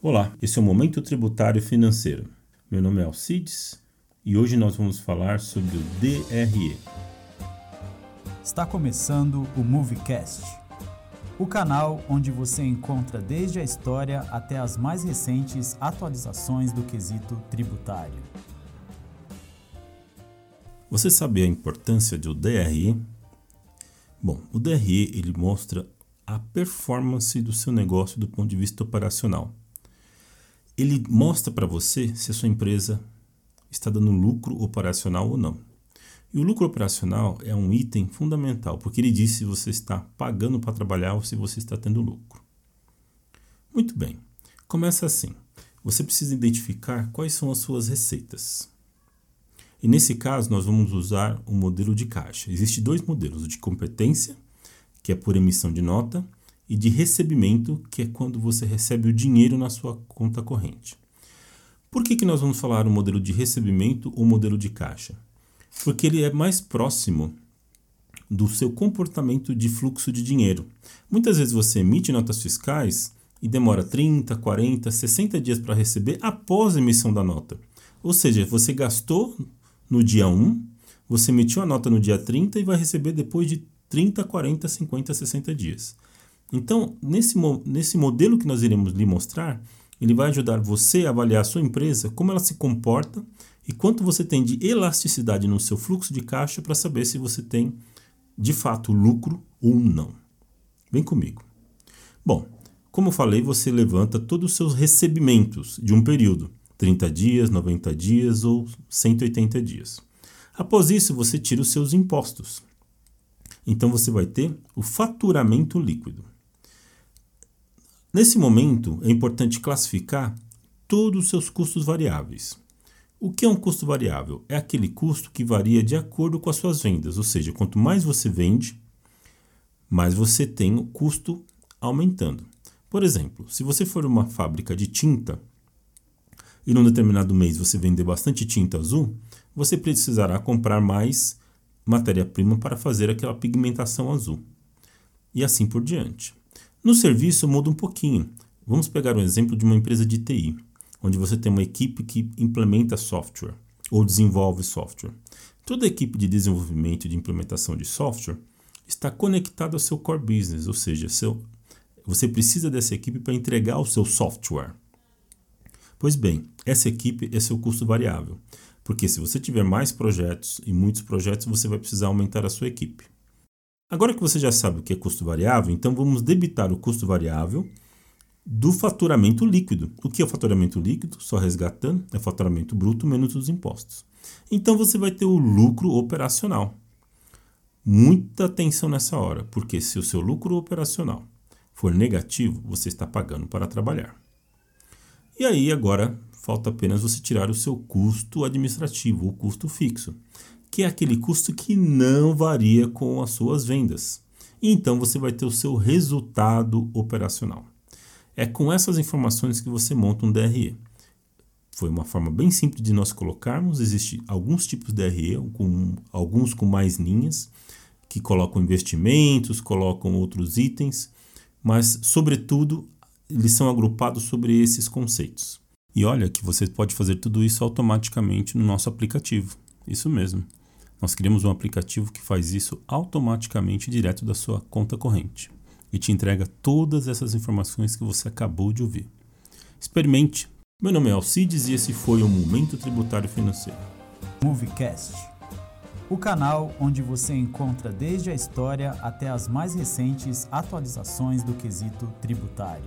Olá, esse é o Momento Tributário Financeiro. Meu nome é Alcides e hoje nós vamos falar sobre o DRE. Está começando o Movecast, o canal onde você encontra desde a história até as mais recentes atualizações do quesito tributário. Você sabe a importância do DRE? Bom, o DRE ele mostra a performance do seu negócio do ponto de vista operacional ele mostra para você se a sua empresa está dando lucro operacional ou não. E o lucro operacional é um item fundamental, porque ele diz se você está pagando para trabalhar ou se você está tendo lucro. Muito bem, começa assim. Você precisa identificar quais são as suas receitas. E nesse caso, nós vamos usar o modelo de caixa. Existem dois modelos: o de competência, que é por emissão de nota, e de recebimento, que é quando você recebe o dinheiro na sua conta corrente. Por que, que nós vamos falar o modelo de recebimento ou modelo de caixa? Porque ele é mais próximo do seu comportamento de fluxo de dinheiro. Muitas vezes você emite notas fiscais e demora 30, 40, 60 dias para receber após a emissão da nota. Ou seja, você gastou no dia 1, você emitiu a nota no dia 30 e vai receber depois de 30, 40, 50, 60 dias. Então, nesse, nesse modelo que nós iremos lhe mostrar, ele vai ajudar você a avaliar a sua empresa, como ela se comporta e quanto você tem de elasticidade no seu fluxo de caixa para saber se você tem de fato lucro ou não. Vem comigo. Bom, como falei, você levanta todos os seus recebimentos de um período, 30 dias, 90 dias ou 180 dias. Após isso, você tira os seus impostos. Então você vai ter o faturamento líquido. Nesse momento, é importante classificar todos os seus custos variáveis. O que é um custo variável? É aquele custo que varia de acordo com as suas vendas, ou seja, quanto mais você vende, mais você tem o custo aumentando. Por exemplo, se você for uma fábrica de tinta e num determinado mês você vender bastante tinta azul, você precisará comprar mais matéria-prima para fazer aquela pigmentação azul. E assim por diante. No serviço muda um pouquinho. Vamos pegar um exemplo de uma empresa de TI, onde você tem uma equipe que implementa software ou desenvolve software. Toda equipe de desenvolvimento e de implementação de software está conectada ao seu core business, ou seja, seu, você precisa dessa equipe para entregar o seu software. Pois bem, essa equipe é seu custo variável, porque se você tiver mais projetos e muitos projetos, você vai precisar aumentar a sua equipe. Agora que você já sabe o que é custo variável, então vamos debitar o custo variável do faturamento líquido. O que é o faturamento líquido? Só resgatando, é faturamento bruto menos os impostos. Então você vai ter o lucro operacional. Muita atenção nessa hora, porque se o seu lucro operacional for negativo, você está pagando para trabalhar. E aí agora falta apenas você tirar o seu custo administrativo, o custo fixo que é aquele custo que não varia com as suas vendas. Então você vai ter o seu resultado operacional. É com essas informações que você monta um DRE. Foi uma forma bem simples de nós colocarmos. Existem alguns tipos de DRE, com, alguns com mais linhas, que colocam investimentos, colocam outros itens, mas, sobretudo, eles são agrupados sobre esses conceitos. E olha que você pode fazer tudo isso automaticamente no nosso aplicativo. Isso mesmo. Nós criamos um aplicativo que faz isso automaticamente direto da sua conta corrente e te entrega todas essas informações que você acabou de ouvir. Experimente. Meu nome é Alcides e esse foi o Momento Tributário Financeiro. Movecast o canal onde você encontra desde a história até as mais recentes atualizações do quesito tributário.